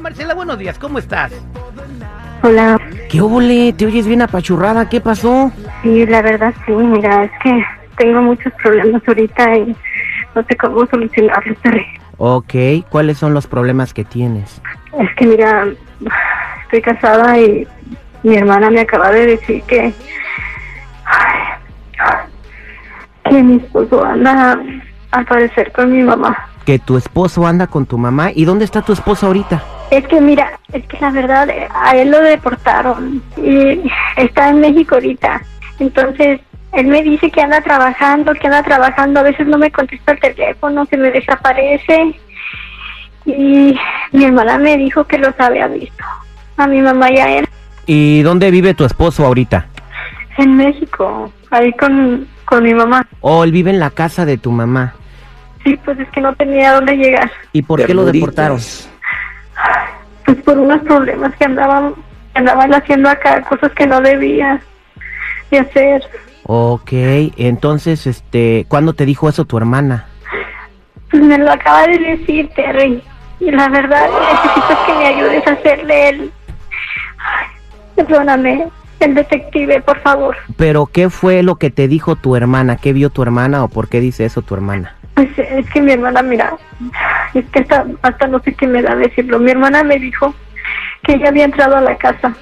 Marisela, buenos días, ¿cómo estás? Hola, ¿Qué óvole? ¿Te oyes bien apachurrada? ¿Qué pasó? sí, la verdad sí, mira, es que tengo muchos problemas ahorita y no sé cómo solucionarlos. Ok, ¿cuáles son los problemas que tienes? Es que mira, estoy casada y mi hermana me acaba de decir que que mi esposo anda al parecer con mi mamá. Que tu esposo anda con tu mamá. ¿Y dónde está tu esposo ahorita? Es que mira, es que la verdad a él lo deportaron y está en México ahorita. Entonces, él me dice que anda trabajando, que anda trabajando, a veces no me contesta el teléfono, se me desaparece. Y mi hermana me dijo que los había visto, a mi mamá y a él, ¿Y dónde vive tu esposo ahorita? en México, ahí con, con mi mamá. ¿O él vive en la casa de tu mamá? Sí, pues es que no tenía dónde llegar. ¿Y por qué lo deportaron? Pues por unos problemas que andaban, que andaban haciendo acá, cosas que no debía de hacer. Ok, entonces, este, ¿cuándo te dijo eso tu hermana? Pues me lo acaba de decir, Terry. Y la verdad, necesito que me ayudes a hacerle el... Ay, perdóname, el detective, por favor. Pero, ¿qué fue lo que te dijo tu hermana? ¿Qué vio tu hermana o por qué dice eso tu hermana? Pues es que mi hermana, mira, es que hasta, hasta no sé qué me da decirlo. Mi hermana me dijo que ella había entrado a la casa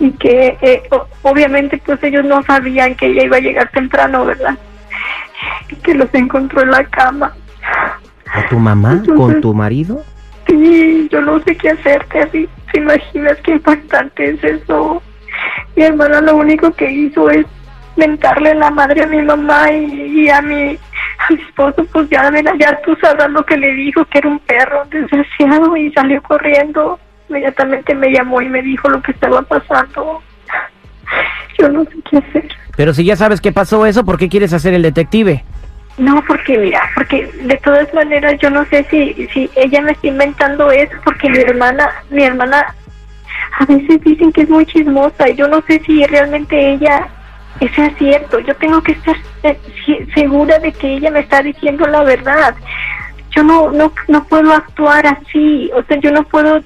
y que eh, obviamente pues ellos no sabían que ella iba a llegar temprano, ¿verdad? Y que los encontró en la cama. ¿A tu mamá? ¿Con tu marido? Sí, yo no sé qué hacer, Terry. ¿Te imaginas qué impactante es eso? Mi hermana lo único que hizo es mentarle la madre a mi mamá y, y a mi, mi esposo, pues ya, mira, ya tú sabrás lo que le dijo, que era un perro desgraciado y salió corriendo. Inmediatamente me llamó y me dijo lo que estaba pasando. Yo no sé qué hacer. Pero si ya sabes qué pasó eso, ¿por qué quieres hacer el detective? No, porque mira, porque de todas maneras yo no sé si si ella me está inventando eso porque mi hermana, mi hermana a veces dicen que es muy chismosa y yo no sé si realmente ella es cierto. Yo tengo que estar segura de que ella me está diciendo la verdad. Yo no no no puedo actuar así, o sea, yo no puedo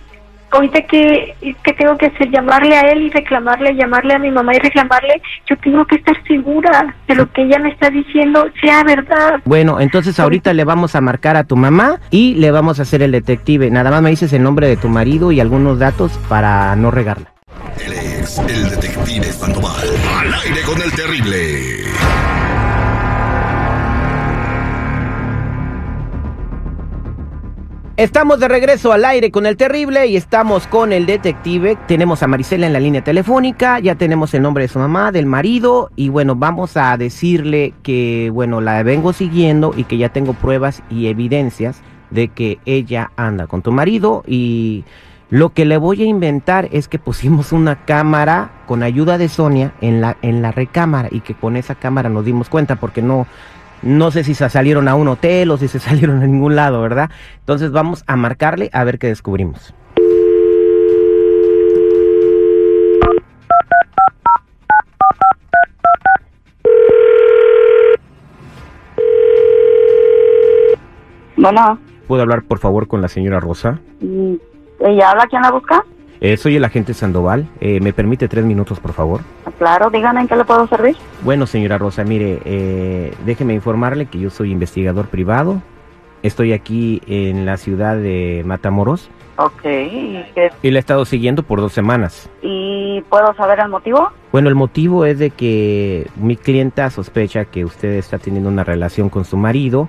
ahorita que, que tengo que hacer llamarle a él y reclamarle, llamarle a mi mamá y reclamarle, yo tengo que estar segura de lo que ella me está diciendo sea verdad. Bueno, entonces ahorita le vamos a marcar a tu mamá y le vamos a hacer el detective. Nada más me dices el nombre de tu marido y algunos datos para no regarla. Él es el detective Sandoval. Al aire con el terrible. Estamos de regreso al aire con el terrible y estamos con el detective. Tenemos a Marisela en la línea telefónica, ya tenemos el nombre de su mamá, del marido y bueno, vamos a decirle que bueno, la vengo siguiendo y que ya tengo pruebas y evidencias de que ella anda con tu marido y lo que le voy a inventar es que pusimos una cámara con ayuda de Sonia en la en la recámara y que con esa cámara nos dimos cuenta porque no no sé si se salieron a un hotel o si se salieron a ningún lado, ¿verdad? Entonces vamos a marcarle a ver qué descubrimos. Bueno, ¿Puedo hablar por favor con la señora Rosa? mm, ¿ella habla? ¿Quién la busca? Eh, soy el agente Sandoval. Eh, ¿Me permite tres minutos, por favor? Claro, dígame en qué le puedo servir. Bueno, señora Rosa, mire, eh, déjeme informarle que yo soy investigador privado. Estoy aquí en la ciudad de Matamoros Ok, ¿y, qué- y la he estado siguiendo por dos semanas. ¿y puedo saber el motivo? Bueno, el motivo es de que mi clienta sospecha que usted está teniendo una relación con su marido.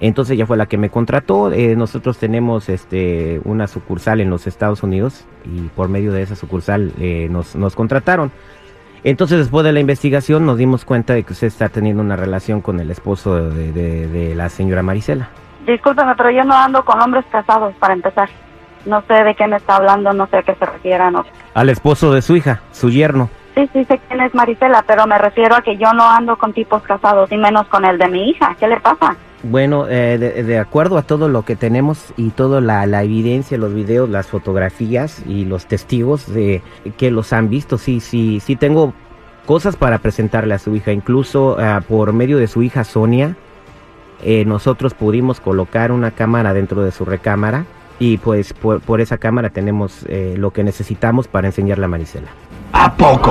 Entonces ella fue la que me contrató. Eh, nosotros tenemos este una sucursal en los Estados Unidos y por medio de esa sucursal eh, nos, nos contrataron. Entonces después de la investigación nos dimos cuenta de que usted está teniendo una relación con el esposo de, de- de la señora Marisela. Discúlpeme, pero yo no ando con hombres casados para empezar. No sé de qué me está hablando, no sé a qué se refiere, no. Al esposo de su hija, su yerno. Sí, sí sé quién es Marisela, pero me refiero a que yo no ando con tipos casados y menos con el de mi hija. ¿Qué le pasa? Bueno, eh, de, de acuerdo a todo lo que tenemos y toda la, la evidencia, los videos, las fotografías y los testigos de que los han visto, sí, sí, sí tengo cosas para presentarle a su hija. Incluso ah, por medio de su hija Sonia, eh, nosotros pudimos colocar una cámara dentro de su recámara y pues por, por esa cámara tenemos eh, lo que necesitamos para enseñarle a Marisela. ¿A poco?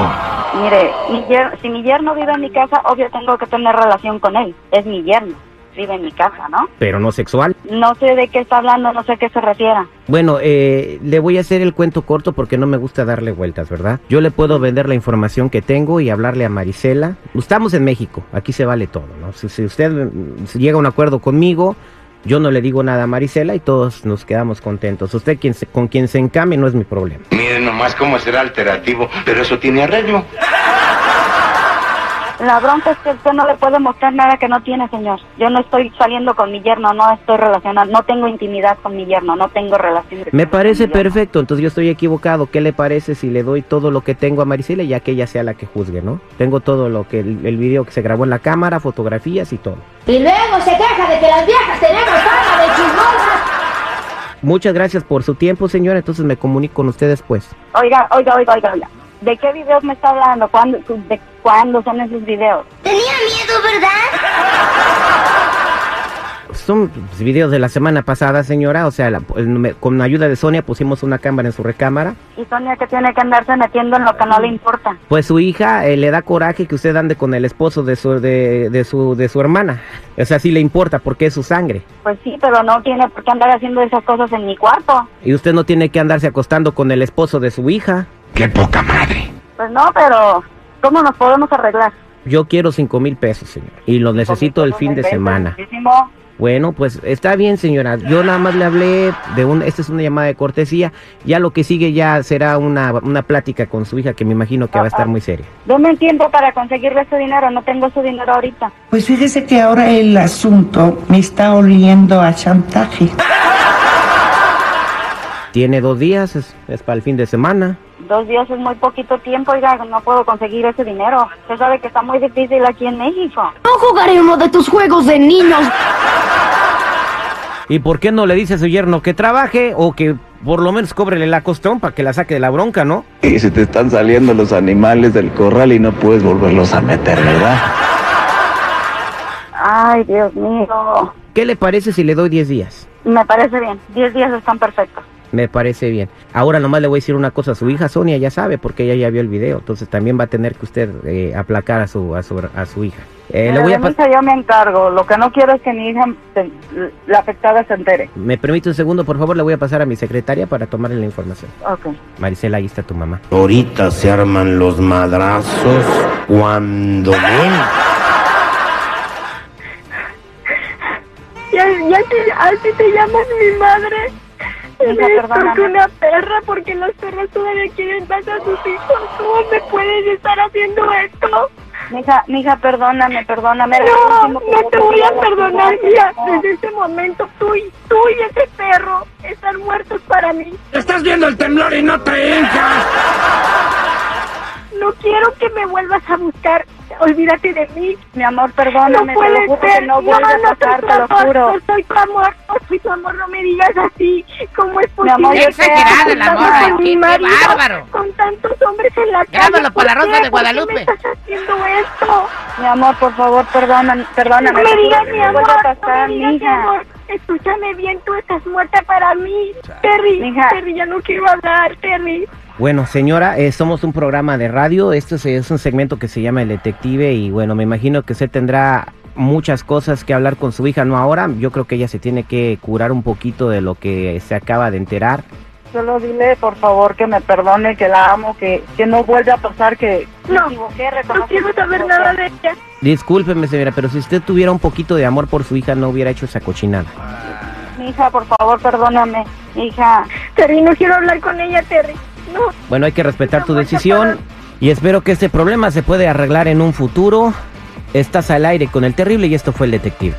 Mire, mi yer- si mi yerno vive en mi casa, obvio tengo que tener relación con él. Es mi yerno. Vive en mi casa, ¿no? Pero no sexual. No sé de qué está hablando, no sé a qué se refiera. Bueno, eh, le voy a hacer el cuento corto porque no me gusta darle vueltas, ¿verdad? Yo le puedo vender la información que tengo y hablarle a Marisela. Estamos en México, aquí se vale todo, ¿no? Si, si usted mm, llega a un acuerdo conmigo, yo no le digo nada a Marisela y todos nos quedamos contentos. Usted quien se- con quien se encame no es mi problema. Miren nomás cómo será alternativo, pero eso tiene arreglo. La bronca es que usted no le puede mostrar nada que no tiene, señor. Yo no estoy saliendo con mi yerno, no estoy relacionando, no tengo intimidad con mi yerno, no tengo relación. Me parece perfecto, entonces yo estoy equivocado. ¿Qué le parece si le doy todo lo que tengo a Marisela ya que ella sea la que juzgue, ¿no? Tengo todo lo que el, el video que se grabó en la cámara, fotografías y todo. Y luego se queja de que las viejas tenemos fama de chismosas. Muchas gracias por su tiempo, señora. Entonces me comunico con usted después. Oiga, oiga, oiga, oiga, oiga. ¿De qué videos me está hablando? ¿Cuándo, ¿De cuándo son esos videos? Tenía miedo, ¿verdad? Son videos de la semana pasada, señora. O sea, la- el- con la ayuda de Sonia pusimos una cámara en su recámara. Y Sonia que tiene que andarse metiendo en lo que no le importa. Pues su hija eh, le da coraje que usted ande con el esposo de su, de, de su, de su hermana. O sea, sí le importa porque es su sangre. Pues sí, pero no tiene por qué andar haciendo esas cosas en mi cuarto. Y usted no tiene que andarse acostando con el esposo de su hija. ¡Qué poca madre! Pues no, pero ¿cómo nos podemos arreglar? Yo quiero cinco mil pesos, señor. Y los necesito el fin de semana. Muchísimo. Bueno, pues está bien, señora. Yo nada más le hablé de un... Esta es una llamada de cortesía. Ya lo que sigue ya será una, una plática con su hija que me imagino que va a estar muy seria. Deme un tiempo para conseguirle ese dinero, no tengo ese dinero ahorita. Pues fíjese que ahora el asunto me está oliendo a chantaje. Tiene dos días, es, es para el fin de semana. Dos días es muy poquito tiempo, oiga, no puedo conseguir ese dinero. Usted sabe que está muy difícil aquí en México. No jugaré uno de tus juegos de niños. ¿Y por qué no le dice a su yerno que trabaje o que por lo menos cóbrele la costón para que la saque de la bronca, ¿no? Y se te están saliendo los animales del corral y no puedes volverlos a meter, ¿verdad? Ay, Dios mío. ¿Qué le parece si le doy 10 días? Me parece bien. Diez días están perfectos. Me parece bien. Ahora nomás le voy a decir una cosa a su hija Sonia, ya sabe, porque ella ya vio el video, entonces también va a tener que usted eh, aplacar a su, a su, a su hija. Eh, le voy a de mi pas- hija yo me encargo. Lo que no quiero es que mi hija, se- la afectada, se entere. ¿Me permite un segundo, por favor? Le voy a pasar a mi secretaria para tomarle la información. Ok. Marisela, ahí está tu mamá. Ahorita se arman los madrazos cuando ven. Ya, ya te, así te llamas mi madre. Perdóname. porque una perra, porque los perros todavía quieren más a sus hijos. ¿Cómo me puedes estar haciendo esto? Mija, mija, perdóname, perdóname. No, que no te voy a perdonar, no. Desde este momento tú y, tú y ese perro están muertos para mí. ¡Estás viendo el temblor y no te hincas! No quiero que me vuelvas a buscar. Olvídate de mí. Mi amor, perdóname, no te lo juro ser. que no no pasar, soy te lo amor, juro. No soy tu amor, no soy tu amor, no me digas así. ¿Cómo es Mi posible? amor, yo que te amo. estés la con mi qué- qué marido, bárbaro. Con tantos hombres en la calle. Grábalo por la ¿por Rosa qué? de ¿Por qué Guadalupe. me estás haciendo esto? Mi amor, por favor, perdóname, perdóname. No me digas mi amor, no me digas mi amor. Escúchame bien, tú estás muerta para mí. Terry, Mija. Terry, ya no quiero hablar, Terry. Bueno, señora, eh, somos un programa de radio. Este es, es un segmento que se llama El Detective y bueno, me imagino que usted tendrá muchas cosas que hablar con su hija, no ahora. Yo creo que ella se tiene que curar un poquito de lo que se acaba de enterar. Solo dile, por favor, que me perdone, que la amo, que, que no vuelva a pasar, que me No, equivoqué, No quiero saber nada de ella. Discúlpeme, señora, pero si usted tuviera un poquito de amor por su hija, no hubiera hecho esa cochinada. Hija, por favor, perdóname. Hija, Terry, no quiero hablar con ella, Terry. No. Bueno, hay que respetar tu decisión y espero que este problema se pueda arreglar en un futuro. Estás al aire con el terrible y esto fue el detective.